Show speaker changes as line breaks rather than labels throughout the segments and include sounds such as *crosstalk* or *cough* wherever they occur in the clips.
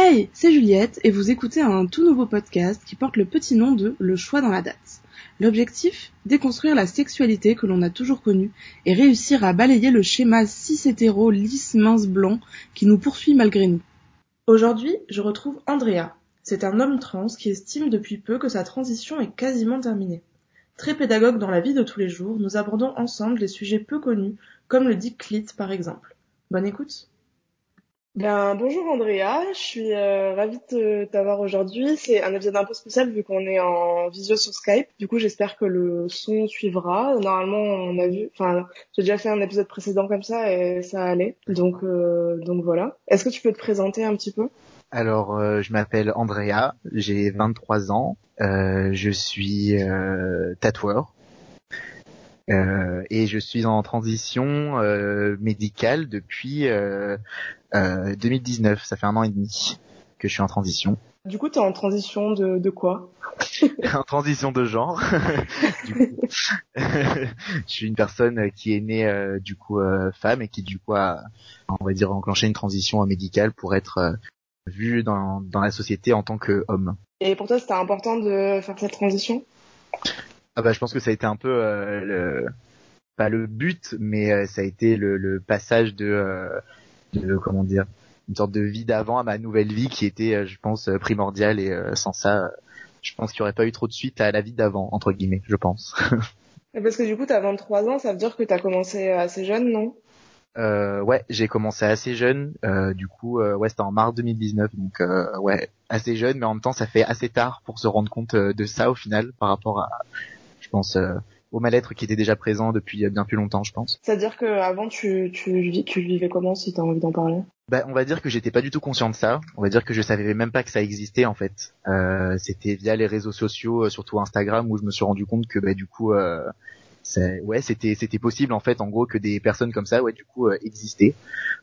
Hey, c'est Juliette et vous écoutez un tout nouveau podcast qui porte le petit nom de Le choix dans la date. L'objectif? Déconstruire la sexualité que l'on a toujours connue et réussir à balayer le schéma cis-hétéro lisse mince blanc qui nous poursuit malgré nous. Aujourd'hui, je retrouve Andrea. C'est un homme trans qui estime depuis peu que sa transition est quasiment terminée. Très pédagogue dans la vie de tous les jours, nous abordons ensemble des sujets peu connus, comme le dit clit par exemple. Bonne écoute
ben, bonjour Andrea, je suis euh, ravie de t'avoir aujourd'hui. C'est un épisode un peu spécial vu qu'on est en visio sur Skype. Du coup, j'espère que le son suivra. Normalement, on a vu, enfin, j'ai déjà fait un épisode précédent comme ça et ça allait. Donc, euh, donc voilà. Est-ce que tu peux te présenter un petit peu?
Alors, euh, je m'appelle Andrea, j'ai 23 ans, je suis tatoueur. Et je suis en transition médicale depuis 2019, euh, ça fait un an et demi que je suis en transition.
Du coup, tu es en transition de, de quoi *laughs*
En transition de genre. *laughs* *laughs* je suis une personne qui est née euh, du coup euh, femme et qui du coup a, on va dire, enclenché une transition médicale pour être vue dans, dans la société en tant qu'homme.
Et pour toi, c'était important de faire cette transition?
Ah bah, je pense que ça a été un peu le, pas le but, mais ça a été le, le passage de de comment dire une sorte de vie d'avant à ma nouvelle vie qui était euh, je pense euh, primordiale et euh, sans ça je pense qu'il n'y aurait pas eu trop de suite à la vie d'avant entre guillemets je pense. *laughs*
Parce que du coup tu as 23 ans ça veut dire que tu as commencé assez jeune non?
Euh, ouais j'ai commencé assez jeune euh, du coup euh, ouais c'était en mars 2019 donc ouais assez jeune mais en même temps ça fait assez tard pour se rendre compte de ça au final par rapport à je pense au mal-être qui était déjà présent depuis bien plus longtemps, je pense.
C'est-à-dire qu'avant, tu, tu, tu vivais comment, si tu as envie d'en parler?
Bah, on va dire que j'étais pas du tout conscient de ça. On va dire que je savais même pas que ça existait en fait. Euh, c'était via les réseaux sociaux, euh, surtout Instagram, où je me suis rendu compte que bah, du coup, euh, ouais, c'était c'était possible en fait, en gros, que des personnes comme ça, ouais, du coup, euh, existaient.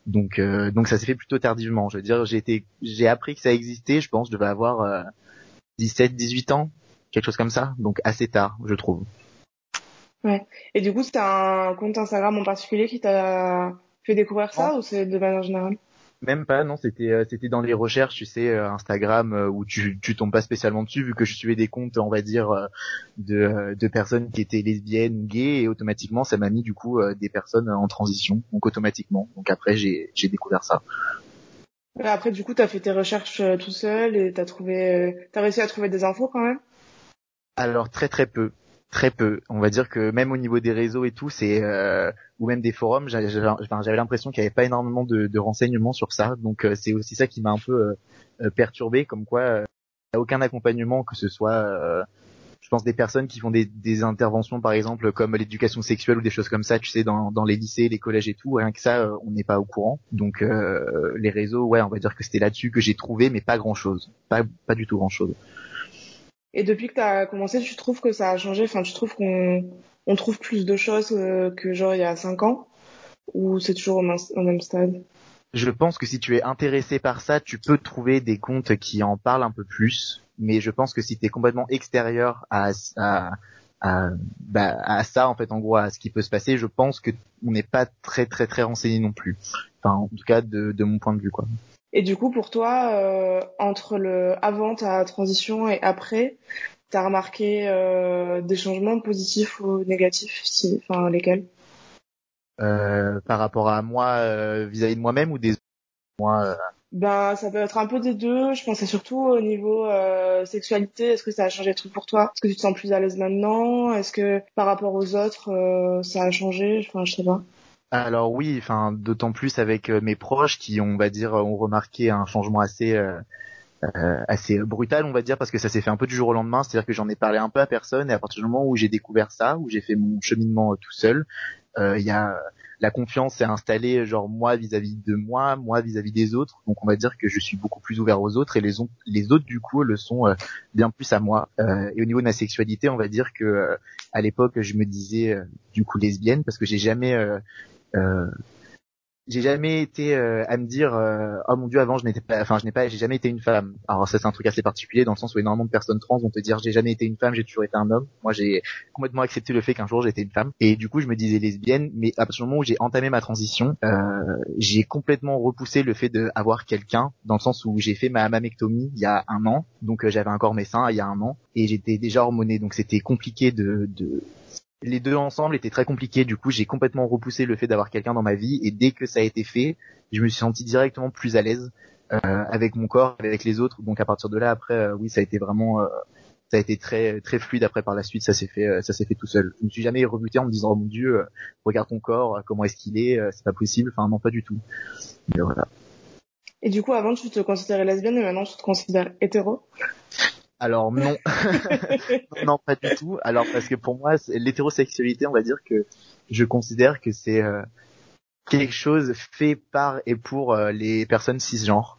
Donc euh, donc ça s'est fait plutôt tardivement. Je veux dire, j'ai été, j'ai appris que ça existait. Je pense, je devais avoir 17, 18 ans, quelque chose comme ça. Donc assez tard, je trouve.
Ouais. Et du coup, c'est un compte Instagram en particulier qui t'a fait découvrir ça ou c'est de manière générale?
Même pas, non, c'était euh, c'était dans les recherches, tu sais, euh, Instagram euh, où tu tu tombes pas spécialement dessus vu que je suivais des comptes, on va dire de de personnes qui étaient lesbiennes ou gays et automatiquement ça m'a mis du coup des personnes en transition, donc automatiquement. Donc après j'ai j'ai découvert ça.
Après du coup, tu as fait tes recherches tout seul et t'as trouvé t'as réussi à trouver des infos quand même?
Alors très très peu très peu. On va dire que même au niveau des réseaux et tout, c'est euh, ou même des forums, j'avais l'impression qu'il n'y avait pas énormément de, renseignements sur ça. Donc euh, c'est aussi ça qui m'a un peu euh, perturbé, comme quoi il n'y a aucun accompagnement, que ce soit, je pense, des personnes qui font des, interventions, par exemple, comme l'éducation sexuelle ou des choses comme ça, tu sais, dans, les lycées, les collèges et tout. Rien que ça, on n'est pas au courant. Donc les réseaux, ouais, on va dire que c'était là-dessus que j'ai trouvé, mais pas grand-chose, pas pas du tout grand-chose.
Et depuis que tu as commencé, tu trouves que ça a changé? Enfin, tu trouves qu'on on trouve plus de choses euh, que genre il y a cinq ans? Ou c'est toujours au même stade?
Je pense que si tu es intéressé par ça, tu peux trouver des comptes qui en parlent un peu plus. Mais je pense que si tu es complètement extérieur à, à, bah, à ça, en fait, en gros, à ce qui peut se passer, je pense que on n'est pas très très très renseigné non plus. Enfin, en tout cas, de, de mon point de vue, quoi.
Et du coup, pour toi, euh, entre le avant ta transition et après, t'as remarqué euh, des changements positifs ou négatifs, si, enfin lesquels?
Euh, Par rapport à moi vis-à-vis de moi-même ou des moi
Ben, ça peut être un peu des deux. Je pensais surtout au niveau sexualité. Est-ce que ça a changé de truc pour toi? Est-ce que tu te sens plus à l'aise maintenant? Est-ce que par rapport aux autres, ça a changé? Enfin, je sais pas.
Alors oui, enfin d'autant plus avec euh, mes proches qui on va dire ont remarqué un changement assez euh, euh, assez brutal, on va dire, parce que ça s'est fait un peu du jour au lendemain. C'est-à-dire que j'en ai parlé un peu à personne et à partir du moment où j'ai découvert ça, où j'ai fait mon cheminement tout seul, il y a la confiance s'est installée, genre moi vis-à-vis de moi, moi vis-à-vis des autres. Donc on va dire que je suis beaucoup plus ouvert aux autres et les, les autres du coup le sont bien plus à moi. et au niveau de ma sexualité, on va dire que à l'époque je me disais du coup lesbienne parce que j'ai jamais euh, j'ai jamais été euh, à me dire euh, oh mon dieu avant je n'étais pas enfin je n'ai pas j'ai jamais été une femme. Alors ça c'est un truc assez particulier dans le sens où énormément de personnes trans vont te dire j'ai jamais été une femme j'ai toujours été un homme. Moi j'ai complètement accepté le fait qu'un jour j'étais une femme. Et du coup je me disais lesbienne mais à partir du moment où j'ai entamé ma transition euh, j'ai complètement repoussé le fait d'avoir quelqu'un dans le sens où j'ai fait ma mammectomie il y a un an. Donc j'avais encore mes seins il y a un an et j'étais déjà hormonée. Donc c'était compliqué de, de les deux ensemble étaient très compliqués. Du coup, j'ai complètement repoussé le fait d'avoir quelqu'un dans ma vie. Et dès que ça a été fait, je me suis senti directement plus à l'aise euh, avec mon corps, avec les autres. Donc à partir de là, après, euh, oui, ça a été vraiment, euh, ça a été très très fluide. Après, par la suite, ça s'est fait, ça s'est fait tout seul. Je me suis jamais rebuté en me disant, oh mon Dieu, regarde ton corps, comment est-ce qu'il est, c'est pas possible. Enfin, non, pas du tout. Mais voilà.
Et du coup, avant, tu te considérais lesbienne, et maintenant, tu te considères hétéro?
Alors *laughs* non. non, pas du tout. Alors parce que pour moi, l'hétérosexualité, on va dire que je considère que c'est euh, quelque chose fait par et pour euh, les personnes cisgenres.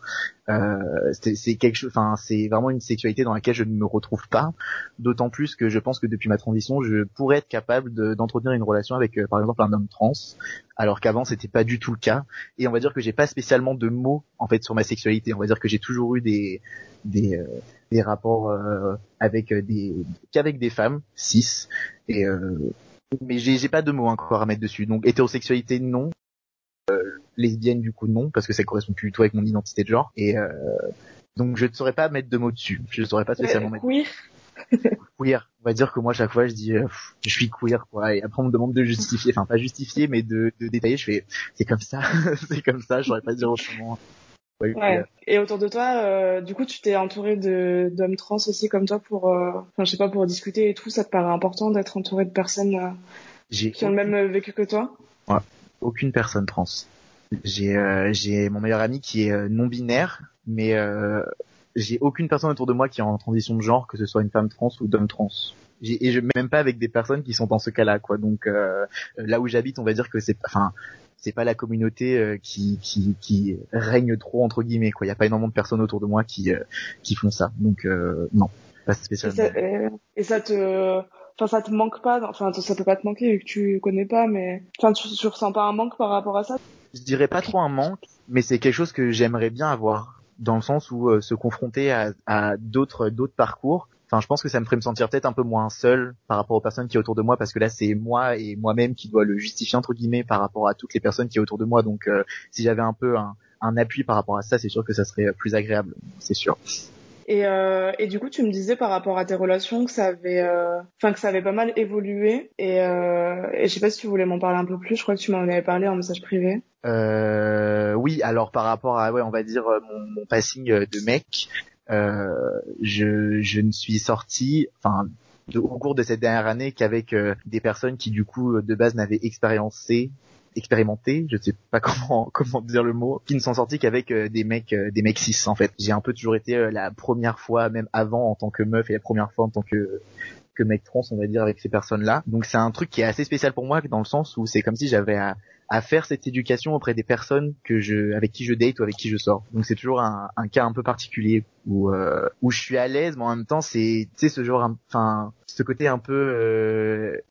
Euh, c'est quelque chose, enfin c'est vraiment une sexualité dans laquelle je ne me retrouve pas. D'autant plus que je pense que depuis ma transition, je pourrais être capable d'entretenir une relation avec, euh, par exemple, un homme trans, alors qu'avant c'était pas du tout le cas. Et on va dire que j'ai pas spécialement de mots en fait sur ma sexualité. On va dire que j'ai toujours eu des des, euh, des rapports avec des qu'avec des femmes cis et mais j'ai pas de mots encore à mettre dessus. Donc hétérosexualité non, euh, lesbienne du coup non parce que ça correspond plus du tout avec mon identité de genre. Et euh, donc je ne saurais pas mettre de mots dessus. Je ne saurais pas spécialement mettre
queer.
Queer. On va dire que moi chaque fois je dis euh, je suis queer quoi. Et après on me demande de justifier enfin pas justifier mais de, de détailler. Je fais c'est comme ça. *laughs* C'est comme ça. Je saurais pas dire autrement.
Ouais, ouais. Et autour de toi, euh, du coup, tu t'es entouré de d'hommes trans aussi comme toi pour, enfin, je sais pas, pour discuter et tout. Ça te paraît important d'être entouré de personnes qui ont le même vécu que toi?
Ouais aucune personne trans. J'ai euh, j'ai mon meilleur ami qui est euh, non binaire, mais euh, j'ai aucune personne autour de moi qui est en transition de genre, que ce soit une femme trans ou d'homme trans. Et je même pas avec des personnes qui sont dans ce cas-là, quoi. Donc là où j'habite, on va dire que c'est, enfin, c'est pas la communauté qui, qui, qui règne trop entre guillemets, quoi. Il y a pas énormément de personnes autour de moi qui qui font ça. Donc non, pas spécialement.
et ça te enfin ça te manque pas enfin ça peut pas te manquer vu que tu connais pas mais enfin tu, tu ressens pas un manque par rapport à ça?
Je dirais pas trop un manque mais c'est quelque chose que j'aimerais bien avoir dans le sens où euh, se confronter à, à d'autres d'autres parcours. Enfin je pense que ça me ferait me sentir peut-être un peu moins seul par rapport aux personnes qui sont autour de moi parce que là c'est moi et moi-même qui dois le justifier entre guillemets par rapport à toutes les personnes qui sont autour de moi. Donc euh, si j'avais un peu un, un appui par rapport à ça c'est sûr que ça serait plus agréable c'est sûr
et, euh, et du coup, tu me disais par rapport à tes relations que ça avait, euh, enfin que ça avait pas mal évolué. Et, euh, et je sais pas si tu voulais m'en parler un peu plus. Je crois que tu m'en avais parlé en message privé.
Euh, oui, alors par rapport à, ouais, on va dire euh, mon, mon passing euh, de mec, je, je ne suis sorti, enfin au cours de cette dernière année qu'avec des personnes qui du coup de base n'avaient expériencé expérimenté, je sais pas *laughs* comment comment dire le mot, qui ne sont sortis qu'avec euh, des mecs euh, des mecs cis en fait. J'ai un peu toujours été euh, la première fois même avant en tant que meuf et la première fois en tant que que mec trans on va dire avec ces personnes-là. Donc c'est un truc qui est assez spécial pour moi dans le sens où c'est comme si j'avais à, à, faire cette éducation auprès des personnes que je avec qui je date ou avec qui je sors. Donc c'est toujours un, un, cas un peu particulier où où je suis à l'aise mais en même temps c'est tu sais ce genre enfin ce côté un peu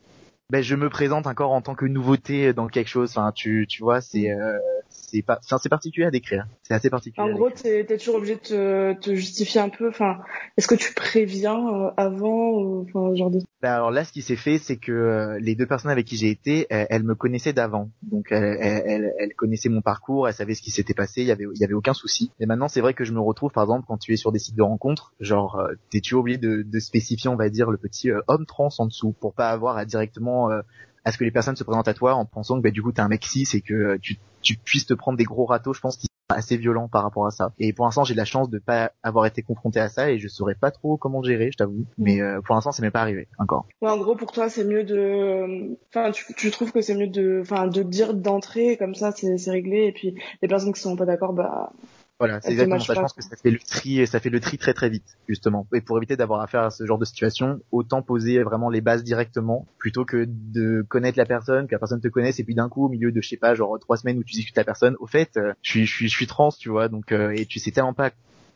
ben je me présente encore en tant que nouveauté dans quelque chose. Enfin, tu, tu vois, c'est euh, c'est pas, c'est particulier à décrire. C'est assez particulier.
En gros, t'es es toujours obligé de te, te, justifier un peu. Enfin, est-ce que tu préviens euh, avant, ou, enfin, genre de.
Ben alors là, ce qui s'est fait, c'est que euh, les deux personnes avec qui j'ai été, elles, me connaissaient d'avant. Donc elles, elles, elles, connaissaient mon parcours, elles savaient ce qui s'était passé. Il y avait, il y avait aucun souci. Et maintenant, c'est vrai que je me retrouve, par exemple, quand tu es sur des sites de rencontres, genre, euh, t'es toujours obligé de, de spécifier, on va dire, le petit homme trans en dessous, pour pas avoir à directement euh, à ce que les personnes se présentent à toi en pensant que bah, du coup t'es un mec cis et que euh, tu, tu puisses te prendre des gros râteaux, je pense, qui sont assez violents par rapport à ça. Et pour l'instant, j'ai la chance de pas avoir été confronté à ça et je saurais pas trop comment gérer, je t'avoue. Mais euh, pour l'instant, c'est même pas arrivé encore.
Ouais, en gros, pour toi, c'est mieux de, enfin, tu, tu trouves que c'est mieux de, enfin, de dire d'entrée comme ça, c'est réglé. Et puis les personnes qui sont pas d'accord, bah
voilà, c'est exactement ça. Je pense que ça fait le tri, ça fait le tri très très vite, justement. Et pour éviter d'avoir affaire à ce genre de situation, autant poser vraiment les bases directement, plutôt que de connaître la personne, que la personne te connaisse, et puis d'un coup, au milieu de, je sais pas, genre trois semaines où tu discutes la personne, au fait, euh, je suis, je suis, je suis trans, tu vois, donc, euh, et tu sais tellement pas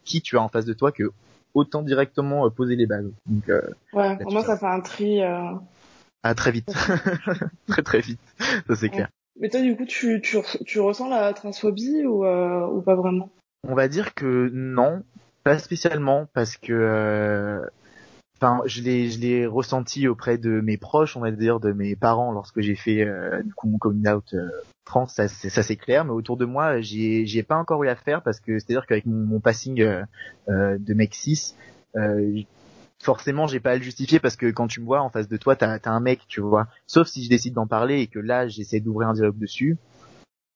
qui tu as en face de toi que autant directement euh, poser les bases. Donc,
ouais, pour moi, ça fait un tri.
Ah, très vite. *laughs* très très vite. Ça, c'est clair.
Mais toi, du coup, tu, tu, tu ressens la transphobie ou, euh, ou pas vraiment?
On va dire que non, pas spécialement, parce que, euh, enfin, je l'ai, je l'ai ressenti auprès de mes proches, on va dire, de mes parents, lorsque j'ai fait euh, du coup mon coming out euh, trans, ça, c'est, ça c'est clair. Mais autour de moi, j'y ai, j'y ai pas encore eu affaire parce que c'est-à-dire qu'avec mon, mon passing euh, euh, de mec 6, euh, forcément j'ai pas à le justifier parce que quand tu me vois en face de toi t'as as un mec tu vois sauf si je décide d'en parler et que là j'essaie d'ouvrir un dialogue dessus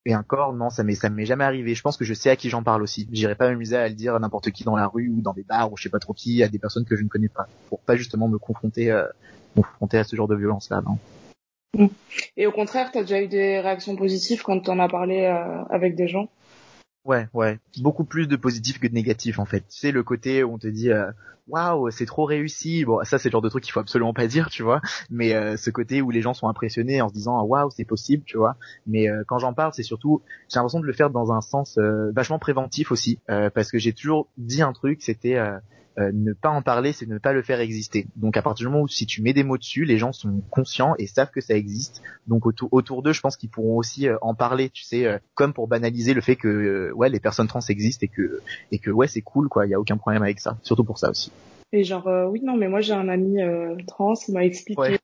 et encore non ça m'est ça m'est jamais arrivé. Je pense que je sais à qui j'en parle aussi. J'irai pas m'amuser à le dire à n'importe qui dans la rue ou dans des bars ou je sais pas trop qui à des personnes que je ne connais pas pour pas justement me confronter euh, à ce genre de violence là non
et au contraire t'as déjà eu des réactions positives quand t'en as parlé euh, avec des gens?
Ouais, ouais, beaucoup plus de positif que de négatif en fait. C'est le côté où on te dit euh, waouh, c'est trop réussi. Bon, ça c'est le genre de truc qu'il faut absolument pas *laughs* dire, tu vois. Mais euh, ce côté où les gens sont impressionnés en se disant waouh, c'est possible, tu vois. Mais euh, quand j'en parle, c'est surtout j'ai l'impression de le faire dans un sens euh, vachement préventif aussi, parce que j'ai toujours dit un truc, c'était euh, ne pas en parler, c'est ne pas le faire exister. Donc à partir du moment où si tu mets des mots dessus, les gens sont conscients et savent que ça existe. Donc autour, autour d'eux, je pense qu'ils pourront aussi euh, en parler, tu sais, euh, comme pour banaliser le fait que euh, ouais les personnes trans existent et que et que ouais c'est cool quoi, il y a aucun problème avec ça. Surtout pour ça aussi.
Et genre euh, oui non mais moi j'ai un ami euh, trans, il m'a expliqué.
Ouais,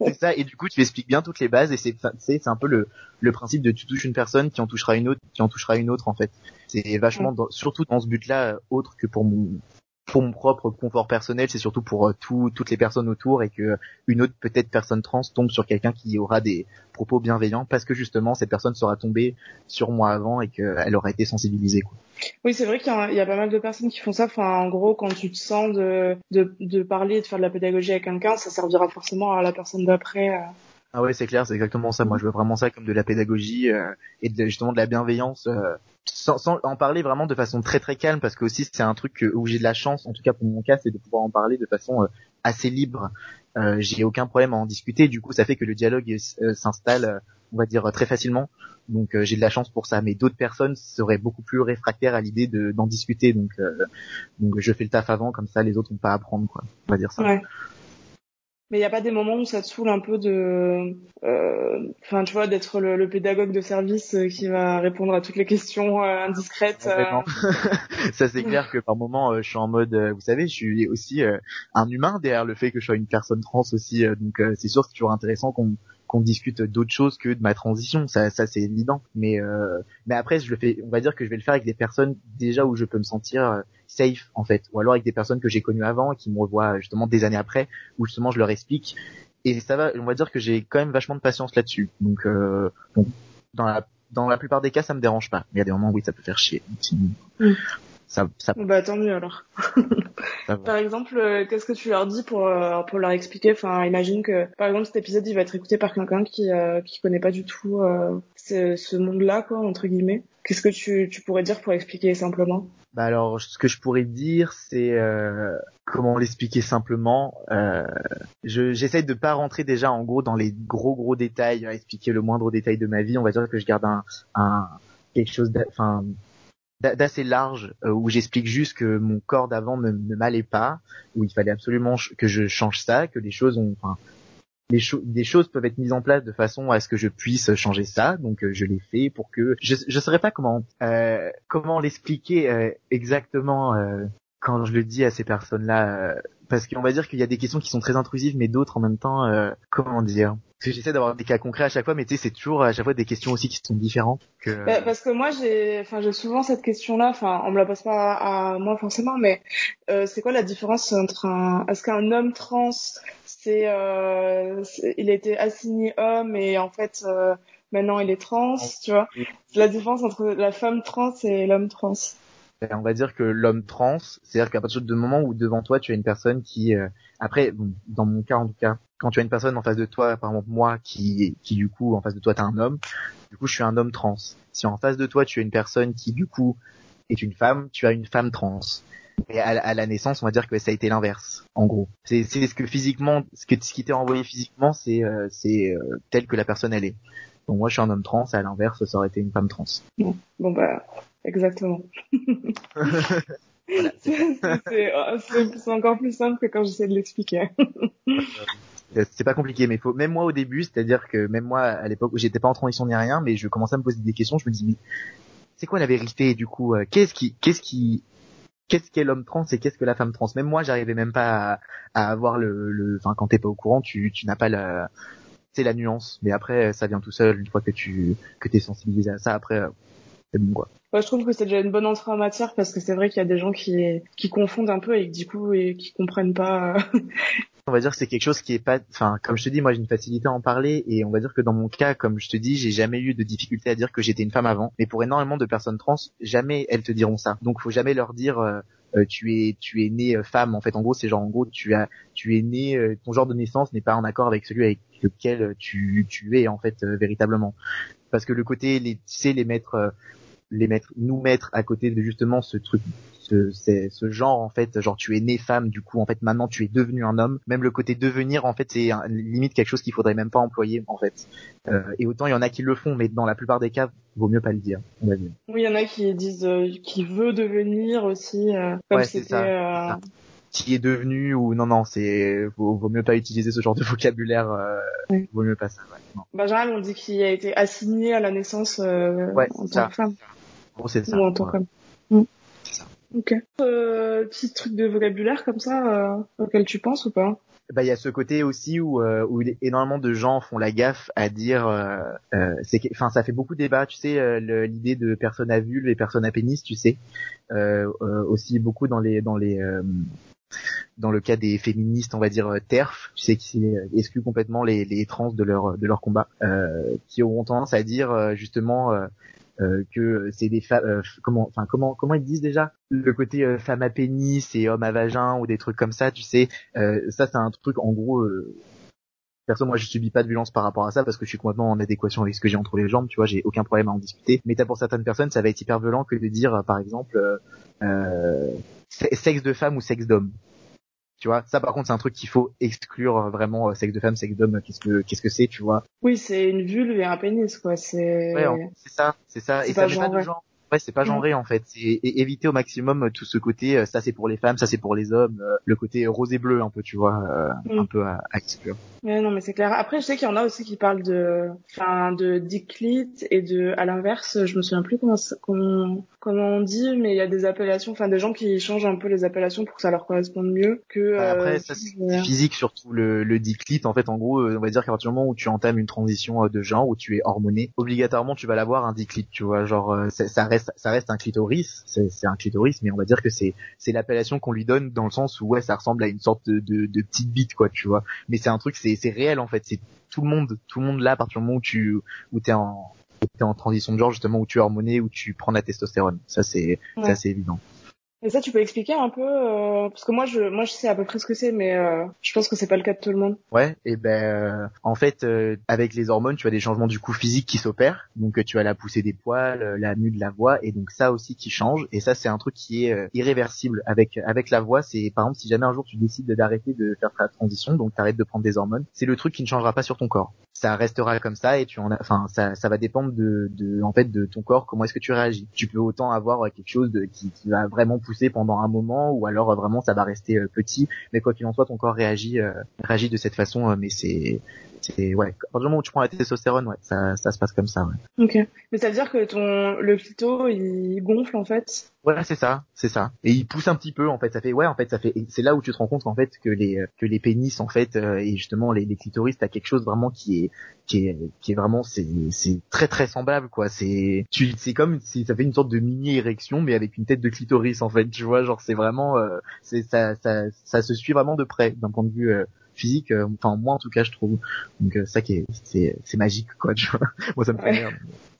c'est ça. Et du coup tu expliques bien toutes les bases et c'est c'est c'est un peu le le principe de tu touches une personne qui en touchera une autre, qui en touchera une autre en fait. C'est vachement dans, surtout dans ce but-là euh, autre que pour mon pour mon propre confort personnel, c'est surtout pour euh, tout, toutes les personnes autour et que une autre peut-être personne trans tombe sur quelqu'un qui aura des propos bienveillants parce que justement cette personne sera tombée sur moi avant et qu'elle aura été sensibilisée. Quoi.
Oui, c'est vrai qu'il y, a- il y a pas mal de personnes qui font ça. Enfin, en gros, quand tu te sens de, de, de parler, de faire de la pédagogie à quelqu'un, ça servira forcément à la personne d'après. euh.
Ah ouais, c'est clair, c'est exactement ça. Moi, je veux vraiment ça comme de la pédagogie euh, et de, justement de la bienveillance, euh, sans, sans en parler vraiment de façon très très calme, parce que aussi c'est un truc où j'ai de la chance, en tout cas pour mon cas, c'est de pouvoir en parler de façon euh, assez libre. Euh, j'ai aucun problème à en discuter. Du coup, ça fait que le dialogue euh, s'installe, euh, on va dire très facilement. Donc euh, j'ai de la chance pour ça. Mais d'autres personnes seraient beaucoup plus réfractaires à l'idée de d'en discuter. Donc euh, donc je fais le taf avant, comme ça les autres n'ont pas à apprendre quoi. On va dire ça.
Ouais. Mais il n'y a pas des moments où ça te saoule un peu de, euh, enfin, tu vois, d'être le, le pédagogue de service euh, qui va répondre à toutes les questions euh, indiscrètes. euh. *laughs*
Ça c'est clair que par moment euh, je suis en mode euh, vous savez je suis aussi euh, un humain derrière le fait que je sois une personne trans aussi euh, donc euh, c'est sûr que c'est toujours intéressant qu'on qu'on discute d'autres choses que de ma transition. Ça ça c'est évident. Mais euh, mais après je le fais on va dire que je vais le faire avec des personnes déjà où je peux me sentir euh, safe en fait. Ou alors avec des personnes que j'ai connues avant et qui me revoient euh, justement des années après où justement je leur explique. Et ça va on va dire que j'ai quand même vachement de patience là-dessus. Donc euh, dans la dans la plupart des cas ça me dérange pas. Mais il y a des moments où oui ça peut faire chier. Ça ça,
Bah tant mieux alors. Par exemple, euh, qu'est-ce que tu leur dis pour euh, pour leur expliquer? Enfin, imagine que par exemple cet épisode il va être écouté par quelqu'un qui euh, qui connaît pas du tout euh, ce, ce monde-là quoi entre guillemets. Qu'est-ce que tu tu pourrais dire pour expliquer simplement?
Bah alors, ce que je pourrais dire, c'est euh, comment l'expliquer simplement. Euh, je j'essaie de pas rentrer déjà en gros dans les gros gros détails, à expliquer le moindre détail de ma vie. On va dire que je garde un, un quelque chose, enfin d'assez large euh, où j'explique juste que mon corps d'avant ne, ne m'allait pas, où il fallait absolument que je change ça, que les choses ont, enfin des choses peuvent être mises en place de façon à ce que je puisse changer ça. Donc euh, je l'ai fait pour que je je saurais pas comment euh, comment l'expliquer euh, exactement euh, quand je le dis à ces personnes là parce qu'on va dire qu'il y a des questions qui sont très intrusives mais d'autres en même temps euh, comment dire? Parce que j'essaie d'avoir des cas concrets à chaque fois mais tu sais c'est toujours à chaque fois des questions aussi qui sont différentes que
Bah, Parce que moi j'ai enfin j'ai souvent cette question-là. Enfin, on me la pose pas à, à moi forcément, mais euh, c'est quoi la différence entre un est-ce qu'un homme trans c'est euh, il a été assigné homme et en fait euh, maintenant il est trans, tu vois? La différence entre la femme trans et l'homme trans.
Et on va dire que l'homme trans, c'est-à-dire qu'à partir du moment où devant toi tu as une personne qui, euh, après, bon, dans mon cas en tout cas, quand tu as une personne en face de toi, par exemple moi, qui, qui du coup en face de toi t'as un homme, du coup je suis un homme trans. Si en face de toi tu as une personne qui du coup est une femme, tu as une femme trans. Et à, à la naissance, on va dire que ça a été l'inverse, en gros. C'est ce que physiquement, ce qui t'est envoyé physiquement, c'est euh, c'est euh, tel que la personne elle est. Donc moi je suis un homme trans, à l'inverse ça aurait été une femme trans.
Bon bah exactement.
Voilà. *laughs*
c'est encore plus simple que quand j'essaie de l'expliquer.
c'est pas compliqué, mais faut même moi au début, c'est-à-dire que même moi à l'époque où j'étais pas en transition ni rien, mais je commençais à me poser des questions, je me dis mais c'est quoi la vérité du coup euh, Qu'est-ce qui qu'est-ce qui qu'est-ce qu'est l'homme trans et qu'est-ce que la femme trans? Même moi, j'arrivais même pas à, avoir le, enfin quand t'es pas au courant, tu tu n'as pas la c'est la nuance, mais après ça vient tout seul une fois que tu que t'es sensibilisé à ça. Après euh, c'est bon quoi.
Ouais, je trouve que c'est déjà une bonne entrée en matière parce que c'est vrai qu'il y a des gens qui qui confondent un peu et du coup et qui comprennent pas
on va dire que c'est quelque chose qui est pas enfin comme je te dis moi j'ai une facilité à en parler et on va dire que dans mon cas comme je te dis j'ai jamais eu de difficulté à dire que j'étais une femme avant. Mais pour énormément de personnes trans jamais elles te diront ça. Donc faut jamais leur dire euh, euh, tu es tu es né euh, femme. En fait en gros c'est genre en gros tu as tu es né ton genre de naissance n'est pas en accord avec celui avec lequel tu tu es en fait véritablement. Parce que le côté les tu sais les mettre les mettre nous mettre à côté de justement ce truc ce, ce genre en fait genre tu es né femme du coup en fait maintenant tu es devenu un homme. Même le côté devenir en fait c'est limite quelque chose qu'il faudrait même pas employer en fait. Euh, et autant il y en a qui le font mais dans la plupart des cas vaut mieux pas le dire on va dire.
Oui il y en a qui disent euh, qui veut devenir aussi euh, comme c'était euh,
qui est devenu ou non non c'est vaut, vaut, mieux pas utiliser ce genre de vocabulaire euh, vaut mieux pas ça ouais,
non. Benjamin on dit qu'il a été assigné à la naissance euh, en tant que femme.
Bon, c'est ça
ou en tant qu'homme. Mm. Ok. Euh, petit truc de vocabulaire comme ça euh, auquel tu penses ou pas?
Bah il y a ce côté aussi où euh, où énormément de gens font la gaffe à dire euh, euh c'est enfin ça fait beaucoup de débat tu sais euh, l'idée de personnes à vulve et personnes à pénis tu sais. Euh, aussi beaucoup dans les dans les dans le cas des féministes on va dire TERF tu sais qui excluent complètement les, les trans de leur de leur combat qui auront tendance à dire justement euh, que c'est des femmes euh, comment enfin comment comment ils disent déjà le côté euh, femme à pénis et homme à vagin ou des trucs comme ça tu sais ça c'est un truc en gros Perso, moi, je subis pas de violence par rapport à ça parce que je suis complètement en adéquation avec ce que j'ai entre les jambes, tu vois, j'ai aucun problème à en discuter. Mais t'as pour certaines personnes, ça va être hyper violent que de dire, par exemple, euh, sexe de femme ou sexe d'homme. Tu vois, ça par contre c'est un truc qu'il faut exclure euh, vraiment euh, sexe de femme, sexe d'homme, qu'est-ce que qu'est-ce que c'est, tu vois
Oui, c'est une vulve et un pénis quoi, c'est
Ouais, c'est ça, c'est ça et ça met pas de genre. Ouais, c'est pas mm. genré en fait. C'est éviter au maximum euh, tout ce côté. Euh, ça c'est pour les femmes, ça c'est pour les hommes. Euh, le côté rose et bleu un peu, tu vois, mm. un peu à, exclure.
Ouais, non, mais c'est clair. Après, je sais qu'il y en a aussi qui parlent de, enfin, de diclite et de, à l'inverse, je me souviens plus comment comment comment on dit, mais il y a des appellations, enfin, des gens qui changent un peu les appellations pour que ça leur corresponde mieux que.
Bah, après, ça c'est physique surtout le, le diclite. En fait, en gros, on va dire qu'à partir du moment où tu entames une transition de genre, où tu es hormoné, obligatoirement tu vas l'avoir un diclite, tu vois, genre ça reste ça reste un clitoris, c'est un clitoris, mais on va dire que c'est c'est l'appellation qu'on lui donne dans le sens où ouais, ça ressemble à une sorte de, de, de petite bite quoi, tu vois. Mais c'est un truc, c'est c'est réel en fait, c'est tout le monde, tout le monde là à partir du moment où tu où t'es en t'es en transition de genre justement où tu es hormoné, où tu prends la testostérone. Ça c'est c'est assez évident.
Et ça, tu peux expliquer un peu, euh, parce que moi, je, moi, je sais à peu près ce que c'est, mais euh, je pense que c'est pas le cas de tout le monde.
Ouais. Et ben, euh, en fait, euh, avec les hormones, tu as des changements du coup physiques qui s'opèrent. Donc, tu as la poussée des poils, la mue de la voix, et donc ça aussi qui change. Et ça, c'est un truc qui est irréversible avec avec la voix. C'est par exemple, si jamais un jour tu décides d'arrêter de faire ta transition, donc t'arrêtes de prendre des hormones, c'est le truc qui ne changera pas sur ton corps. Ça restera comme ça, et tu en, enfin, ça, ça va dépendre de, de, en fait, de ton corps. Comment est-ce que tu réagis Tu peux autant avoir quelque chose de, qui, qui va vraiment pousser pendant un moment ou alors euh, vraiment ça va rester euh, petit mais quoi qu'il en soit ton corps réagit euh, réagit de cette façon mais c'est c'est ouais à du moment où tu prends la testostérone ouais ça ça se passe comme ça ouais.
Ok. Mais ça veut dire que ton le clito il gonfle en fait?
Voilà c'est ça c'est ça. Et il pousse un petit peu en fait ça fait ouais en fait ça fait c'est là où tu te rends compte en fait que les que les pénis en fait et justement les, les clitoris t'as quelque chose vraiment qui est qui est qui est vraiment c'est c'est très très semblable quoi. C'est tu c'est comme si ça fait une sorte de mini érection mais avec une tête de clitoris en fait tu vois genre c'est vraiment euh, c'est ça, ça ça se suit vraiment de près d'un point de vue euh, physique euh, enfin moi en tout cas je trouve donc ça qui est c'est c'est magique quoi tu vois *laughs* moi ça me fait ouais.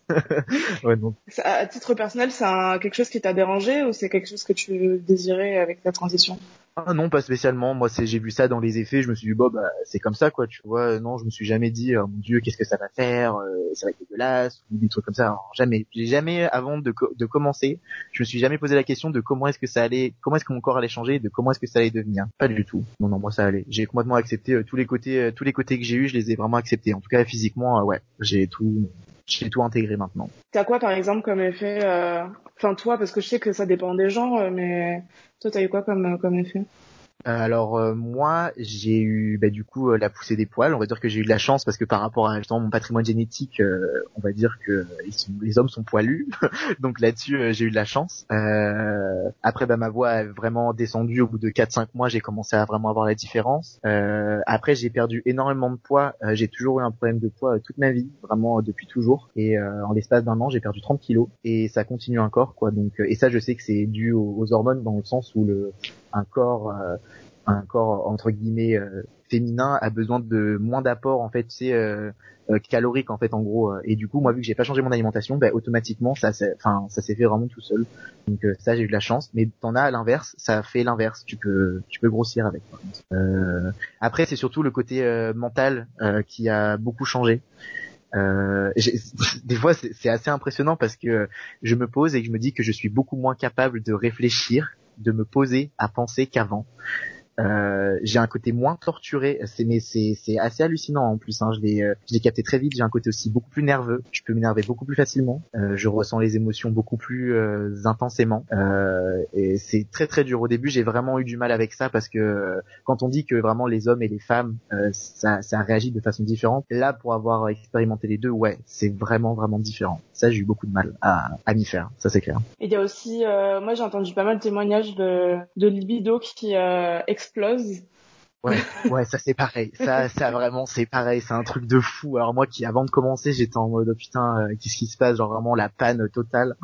*laughs*
ouais, donc. À titre personnel, c'est quelque chose qui t'a dérangé ou c'est quelque chose que tu désirais avec ta transition?
Ah non, pas spécialement. Moi, c'est j'ai vu ça dans les effets, je me suis dit bon bah c'est comme ça quoi, tu vois. Non, je me suis jamais dit oh, mon dieu, qu'est-ce que ça va faire euh, Ça va être dégueulasse ou des trucs comme ça. Alors, jamais. J'ai jamais avant de de commencer, je me suis jamais posé la question de comment est-ce que ça allait, comment est-ce que mon corps allait changer, de comment est-ce que ça allait devenir. Pas du tout. Non non, moi ça allait. J'ai complètement accepté euh, tous les côtés, euh, tous les côtés que j'ai eu, je les ai vraiment acceptés. En tout cas physiquement, ouais, j'ai tout j'ai tout intégré maintenant.
T'as quoi par exemple comme effet Enfin toi, parce que je sais que ça dépend des gens, mais toi t'as eu quoi comme comme effet?
Euh, alors euh, moi j'ai eu bah, du coup euh, la poussée des poils. On va dire que j'ai eu de la chance parce que par rapport à justement mon patrimoine génétique, on va dire que les hommes sont poilus. *laughs* Donc là-dessus j'ai eu de la chance. après bah, ma voix a vraiment descendu au bout de 4-5 mois. J'ai commencé à vraiment avoir la différence. après j'ai perdu énormément de poids. j'ai toujours eu un problème de poids toute ma vie, vraiment depuis toujours. Et en l'espace d'un an j'ai perdu 30 kilos et ça continue encore quoi. Donc et ça je sais que c'est dû aux, hormones dans le sens où le un corps un corps entre guillemets euh, féminin a besoin de moins d'apport en fait c'est euh, euh, calorique en fait en gros. Et du coup moi vu que j'ai pas changé mon alimentation bah, automatiquement ça enfin ça s'est fait vraiment tout seul. Donc ça j'ai eu de la chance. Mais t'en as à l'inverse ça fait l'inverse. Tu peux tu peux grossir avec après c'est surtout le côté mental qui a beaucoup changé. Euh, *laughs* des fois c'est assez impressionnant parce que je me pose et que je me dis que je suis beaucoup moins capable de réfléchir de me poser à penser qu'avant euh, j'ai un côté moins torturé, c'est mais c'est c'est assez hallucinant en plus. Hein. Je l'ai euh, je l'ai capté très vite. J'ai un côté aussi beaucoup plus nerveux. Je peux m'énerver beaucoup plus facilement. Euh, je ressens les émotions beaucoup plus euh, intensément. Euh, et c'est très très dur au début. J'ai vraiment eu du mal avec ça parce que quand on dit que vraiment les hommes et les femmes ça ça réagit de façon différente. Là pour avoir expérimenté les deux, ouais, c'est vraiment vraiment différent. Ça j'ai eu beaucoup de mal à à m'y faire. Ça c'est clair.
Et il y a aussi, moi j'ai entendu pas mal de témoignages de de libido qui explose.
Ouais, ouais, ça c'est pareil. Ça, ça vraiment c'est pareil. C'est un truc de fou. Alors moi qui avant de commencer, j'étais en mode oh, putain, euh, qu'est-ce qui se passe? Genre vraiment la panne totale.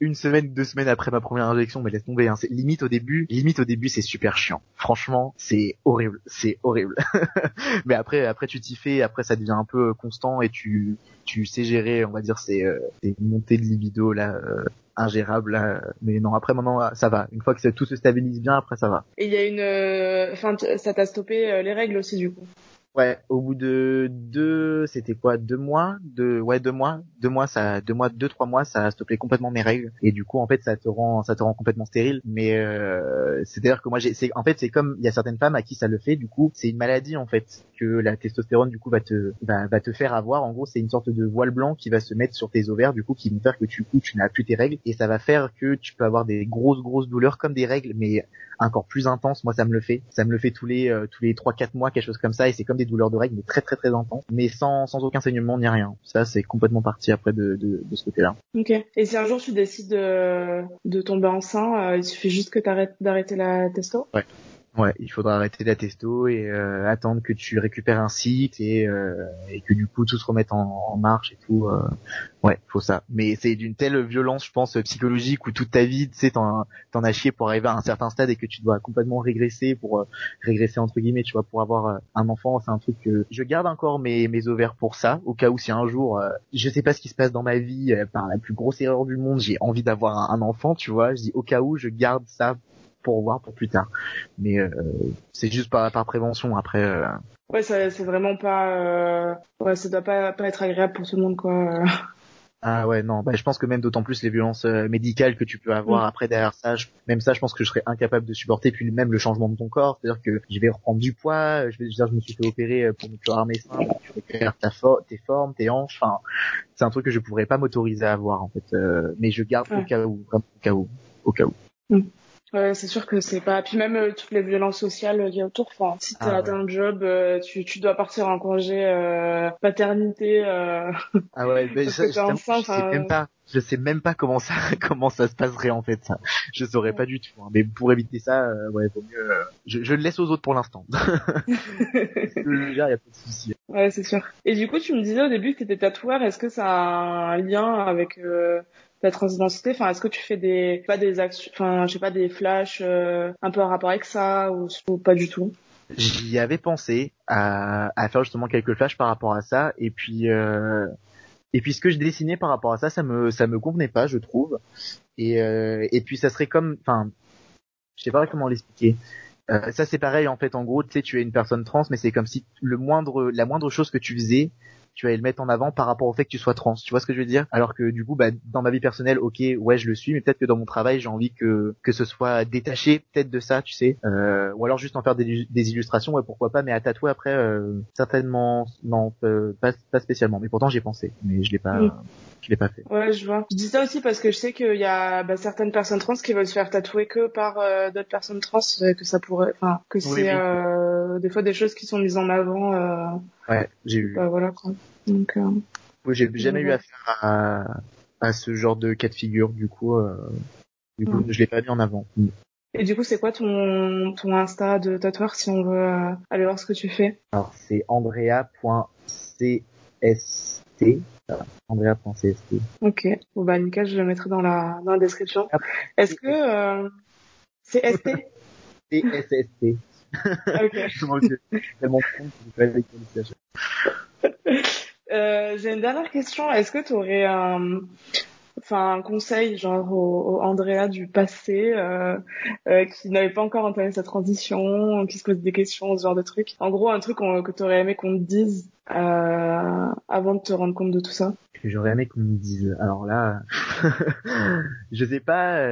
une semaine, deux semaines après ma première injection, mais laisse tomber. Hein. C'est limite au début, limite au début, c'est super chiant. Franchement, c'est horrible, c'est horrible. *laughs* mais après, après tu t'y fais, après ça devient un peu constant et tu, tu sais gérer, on va dire, ces, euh, montées de libido là, euh, ingérable mais non après maintenant ça va. Une fois que tout se stabilise bien après ça va.
Et il y a une euh, enfin ça t'a stoppé euh, les règles aussi du coup?
Ouais, au bout de deux, c'était quoi, deux mois, deux, ouais, deux mois, deux mois, ça, deux mois, deux, trois mois, ça a stoppé complètement mes règles. Et du coup, en fait, ça te rend, ça te rend complètement stérile. Mais euh, c'est-à-dire que moi, j'ai, en fait, c'est comme il y a certaines femmes à qui ça le fait. Du coup, c'est une maladie en fait que la testostérone du coup va te, va, va te faire avoir. En gros, c'est une sorte de voile blanc qui va se mettre sur tes ovaires, du coup, qui va faire que tu, tu n'as plus tes règles et ça va faire que tu peux avoir des grosses, grosses douleurs comme des règles, mais encore plus intenses. Moi, ça me le fait. Ça me le fait tous les, euh, tous les trois, quatre mois, quelque chose comme ça. Et c'est comme des douleurs de règles, mais très très très intenses, mais sans, sans aucun saignement ni rien. Ça, c'est complètement parti après de, de, de ce côté-là.
Ok. Et si un jour tu décides de, de tomber enceinte, euh, il suffit juste que tu arrêtes d'arrêter la testo?
Ouais. Ouais, il faudra arrêter la testo et euh, attendre que tu récupères un site et, euh, et que du coup tout se remette en, en marche et tout. Euh, ouais, faut ça. Mais c'est d'une telle violence, je pense, psychologique où toute ta vie, tu sais, t'en, t'en as chié pour arriver à un certain stade et que tu dois complètement régresser pour euh, régresser entre guillemets, tu vois, pour avoir euh, un enfant. C'est un truc que je garde encore mes, mes ovaires pour ça, au cas où si un jour, je sais pas ce qui se passe dans ma vie, par la plus grosse erreur du monde, j'ai envie d'avoir un enfant, tu vois. Je dis au cas où, je garde ça pour voir pour plus tard. Mais euh, c'est juste par, par prévention. Après. Euh...
Ouais, c'est vraiment pas. Euh... Ouais, ça doit pas, pas être agréable pour tout le monde, quoi.
Ah ouais non bah je pense que même d'autant plus les violences euh, médicales que tu peux avoir mm. après derrière ça même ça je pense que je serais incapable de supporter puis même le changement de ton corps c'est-à-dire que je vais reprendre du poids je vais dire je me suis fait opérer euh, pour me faire mes seins tu récupères ta tes formes tes hanches enfin c'est un truc que je pourrais pas m'autoriser à avoir en fait euh, mais je garde au cas où au cas où au cas où
mm. Ouais, c'est sûr que c'est pas. Puis même euh, toutes les violences sociales qu'il y a autour. Enfin, si t'as ah, un job, euh, tu, tu dois partir en congé euh, paternité.
ah ouais, mais je, je, sais même pas. Je sais même pas comment ça *laughs* comment ça se passerait en fait. Ça. Je saurais pas du tout. Hein. Mais pour éviter ça, ouais, vaut mieux. Je, je, le laisse aux autres pour l'instant. *laughs*
le gère, y a pas de souci. Ouais, c'est sûr. Et du coup, tu me disais au début que t'étais tatoueur. Est-ce que ça a un lien avec ta transidentité Enfin, est-ce que tu fais des pas des enfin, je sais pas, des flashs euh, un peu en rapport avec ça ou, pas du tout?
J'y avais pensé à, faire justement quelques flashs par rapport à ça, et puis euh, et puis ce que je dessinais par rapport à ça, ça me ça me convenait pas, je trouve. Et euh, et puis ça serait comme, enfin, je sais pas comment l'expliquer. Ça c'est pareil en fait en gros tu sais tu es une personne trans mais c'est comme si le moindre la moindre chose que tu faisais tu vas le mettre en avant par rapport au fait que tu sois trans. Tu vois ce que je veux dire? Alors que du coup, bah, dans ma vie personnelle, ok, ouais, je le suis, mais peut-être que dans mon travail, j'ai envie que que ce soit détaché peut-être de ça, tu sais, euh, ou alors juste en faire des, des illustrations, ouais, pourquoi pas, mais à tatouer après, euh, certainement, non, euh, pas, pas spécialement. Mais pourtant, j'y ai pensé, mais je l'ai pas. Je l'ai pas fait.
Ouais, je vois. Je dis ça aussi parce que je sais qu'il y a bah, certaines personnes trans qui veulent se faire tatouer que par euh, d'autres personnes trans, que ça pourrait, enfin, que c'est euh, des fois des choses qui sont mises en avant. Euh,
ouais, j'ai eu.
Bah, voilà quoi. Donc. Euh,
oui, j'ai jamais eu affaire à, à ce genre de cas de figure, du coup, euh, du coup, je l'ai pas mis en avant. Mm.
Et du coup, c'est quoi ton, ton Insta de tatoueur si on veut aller voir ce que tu fais?
Alors, c'est andrea.cst. Andrea.cst.
Ok. Bon, bah, nickel, je le mettrai dans la, dans la description. Est-ce que, euh, c'est ST? *laughs*
C'est SST.
Ok. *laughs*
tellement
euh, J'ai une dernière question. Est-ce que tu aurais un, enfin un conseil genre au, au Andrea du passé euh, euh, qui n'avait pas encore entamé sa transition, qui se pose des questions, ce genre de trucs? En gros, un truc que tu aurais aimé qu'on te dise avant de te rendre compte de tout ça?
Que j'aurais aimé qu'on me dise. Alors là, *laughs* je sais pas.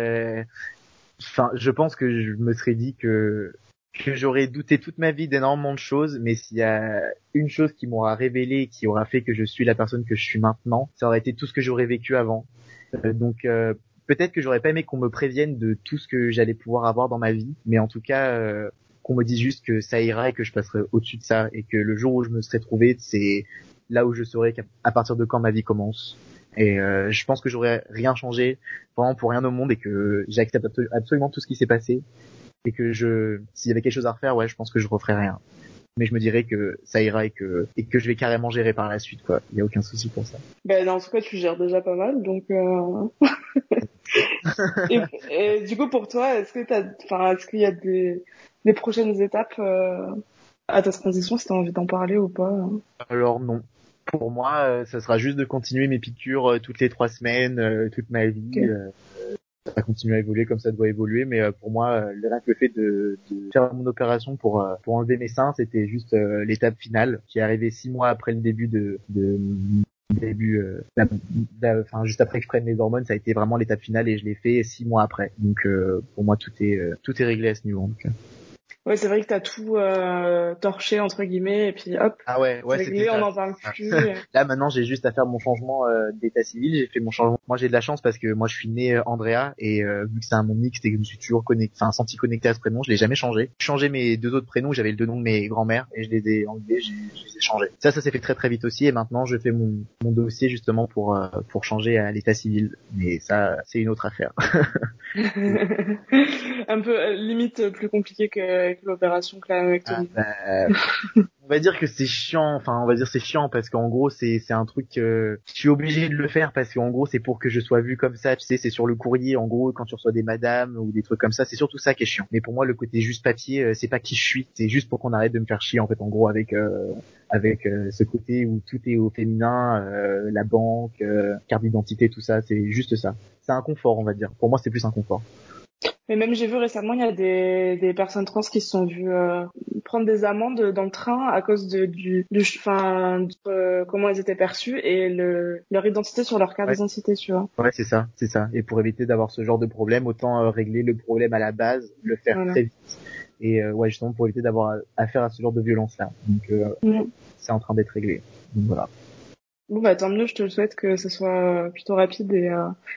Enfin, je pense que je me serais dit que que j'aurais douté toute ma vie d'énormément de choses, mais s'il y a une chose qui m'aura révélé, qui aura fait que je suis la personne que je suis maintenant, ça aurait été tout ce que j'aurais vécu avant. Euh, donc euh, peut-être que j'aurais pas aimé qu'on me prévienne de tout ce que j'allais pouvoir avoir dans ma vie, mais en tout cas euh, qu'on me dise juste que ça ira et que je passerai au-dessus de ça et que le jour où je me serai trouvé, c'est là où je saurai à partir de quand ma vie commence. Et euh, je pense que j'aurais rien changé, vraiment pour rien au monde, et que j'accepte absolument tout ce qui s'est passé, et que je, s'il y avait quelque chose à refaire, ouais, je pense que je referais rien. Mais je me dirais que ça ira et que et que je vais carrément gérer par la suite, quoi. Il y a aucun souci pour ça.
Ben dans ce cas, tu gères déjà pas mal, donc. Euh... *laughs* *laughs* et, et, du coup, pour toi, est-ce que t'as, enfin, est-ce qu'il y a des des prochaines étapes euh, à ta transition, si t'as envie d'en parler ou pas
Alors non pour moi, euh, ça sera juste de continuer mes piqûres euh, toutes les trois semaines, euh, toute ma vie. Okay. Ça va continuer à évoluer comme ça doit évoluer, mais pour moi, le, le fait de, de, faire mon opération pour pour enlever mes seins, c'était juste l'étape finale qui est arrivée six mois après le début de, de début, enfin juste après que je prenne les hormones, ça a été vraiment l'étape finale et je l'ai fait six mois après. Donc pour moi, tout est tout est réglé à ce niveau. En tout cas.
Ouais, c'est vrai que t'as tout euh, torché entre guillemets et puis hop.
Ah ouais, ouais,
c'est réglé, on n'en parle plus.
Là maintenant, j'ai juste à faire mon changement euh, d'état civil. J'ai fait mon changement. Moi, j'ai de la chance parce que moi, je suis né euh, Andrea et euh, vu que c'est un nom mixte et que je me suis toujours connecté, enfin senti connecté à ce prénom, je l'ai jamais changé. J'ai changé mes deux autres prénoms. J'avais le deux noms de mes grands-mères et je les ai enlevés. Je les ai changés. Ça, ça s'est fait très très vite aussi et maintenant, je fais mon mon dossier justement pour euh, pour changer à l'état civil. Mais ça, c'est une autre affaire. *laughs* *laughs*
un peu euh, limite plus compliqué que, l'opération la
ah, bah, on va dire que c'est chiant enfin on va dire c'est chiant parce qu'en gros c'est c'est un truc euh, je suis obligé de le faire parce qu'en gros c'est pour que je sois vu comme ça tu sais c'est sur le courrier en gros quand tu reçois des madames ou des trucs comme ça c'est surtout ça qui est chiant. Mais pour moi le côté juste papier euh, c'est pas qui je suis c'est juste pour qu'on arrête de me faire chier en fait en gros avec euh, avec euh, ce côté où tout est au féminin la banque carte d'identité tout ça c'est juste ça. C'est un confort on va dire. Pour moi c'est plus un confort
mais même j'ai vu récemment, il y a des, des personnes trans qui se sont vues euh, prendre des amendes dans le train à cause de du, du enfin euh, comment elles étaient perçues et le, leur identité sur leur carte
ouais.
d'identité, tu vois.
Ouais, c'est ça, c'est ça. Et pour éviter d'avoir ce genre de problème, autant euh, régler le problème à la base, le faire voilà. très vite. Et ouais, justement pour éviter d'avoir affaire à ce genre de violence là. Donc mm. c'est en train d'être réglé. Donc voilà.
Bon bah tant mieux, je te le souhaite que ce soit plutôt rapide et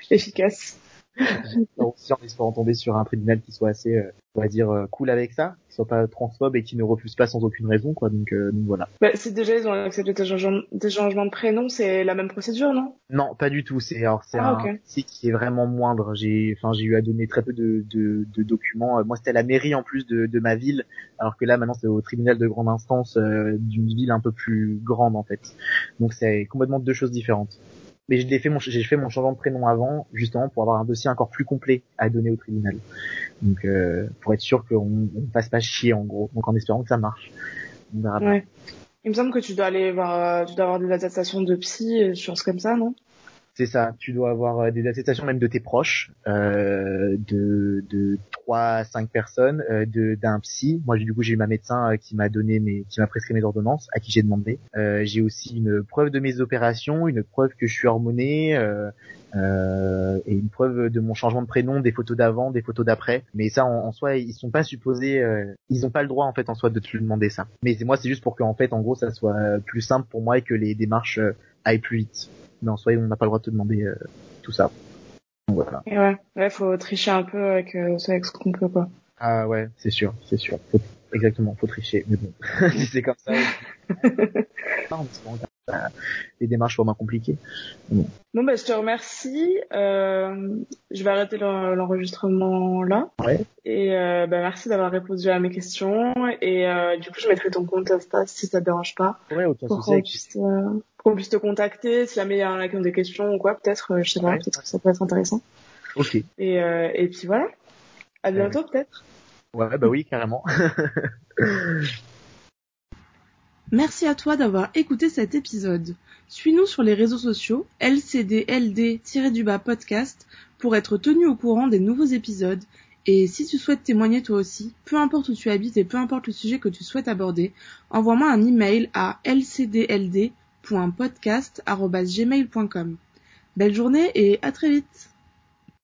efficace *laughs*
aussi en espérant tomber sur un tribunal qui soit assez, euh, on va dire, euh, cool avec ça, qui soit pas transphobe et qui ne refuse pas sans aucune raison, quoi. Donc, euh, donc voilà.
Bah, si déjà ils ont accepté tes changements, tes changements de prénom, c'est la même procédure, non?
Non, pas du tout. C'est alors c'est
ah,
un
okay.
site qui est vraiment moindre. J'ai, enfin, j'ai eu à donner très peu de, de, de documents. Moi, c'était la mairie en plus de, de ma ville, alors que là, maintenant, c'est au tribunal de grande instance d'une ville un peu plus grande en fait. Donc, c'est complètement deux choses différentes mais je l'ai fait mon j'ai fait mon changement de prénom avant justement pour avoir un dossier encore plus complet à donner au tribunal. Donc euh, pour être sûr qu'on ne passe pas chier en gros. Donc en espérant que ça marche. On verra
ouais. il me semble que tu dois aller voir tu dois avoir des attestations de psy choses comme ça non?
C'est ça. Tu dois avoir euh, des attestations même de tes proches, euh, de de trois cinq personnes, euh, de d'un psy. Moi, du coup, j'ai eu ma médecin euh, qui m'a donné mes, qui m'a prescrit mes ordonnances, à qui j'ai demandé. Euh, j'ai aussi une preuve de mes opérations, une preuve que je suis hormoné. Euh, et une preuve de mon changement de prénom, des photos d'avant, des photos d'après. Mais ça, en, en, soi, ils sont pas supposés, ils ont pas le droit en fait en soi de te demander ça. Mais moi, c'est juste pour qu'en fait, en gros, ça soit plus simple pour moi et que les démarches aillent plus vite. Mais en soi, on n'a pas le droit de te demander euh, tout ça.
Donc, voilà. Et ouais, ouais, faut tricher un peu avec, euh, avec ce qu'on peut quoi.
Ah ouais, c'est sûr, c'est sûr. Faut, exactement, faut tricher. Mais bon, si *laughs* c'est comme ça. *laughs* non, les démarches sont moins compliquées.
Bon. bon, bah, je te remercie. Euh, je vais arrêter l'enregistrement là.
Ouais.
Et euh, bah, merci d'avoir répondu à mes questions. Et euh, du coup, je mettrai ton compte Insta si ça te dérange pas.
Ouais, aucun
pour qu'on puisse, te contacter. Si jamais il y a des questions ou quoi, peut-être, euh, je sais pas, ouais. peut-être que ça peut être intéressant.
Ok.
Et, et puis voilà. À bientôt peut-être.
Ouais, bah oui, carrément. *laughs*
Merci à toi d'avoir écouté cet épisode. Suis-nous sur les réseaux sociaux LCDLD-du-bas podcast pour être tenu au courant des nouveaux épisodes. Et si tu souhaites témoigner toi aussi, peu importe où tu habites et peu importe le sujet que tu souhaites aborder, envoie-moi un email à lcdld.podcast.gmail.com. Belle journée et à très vite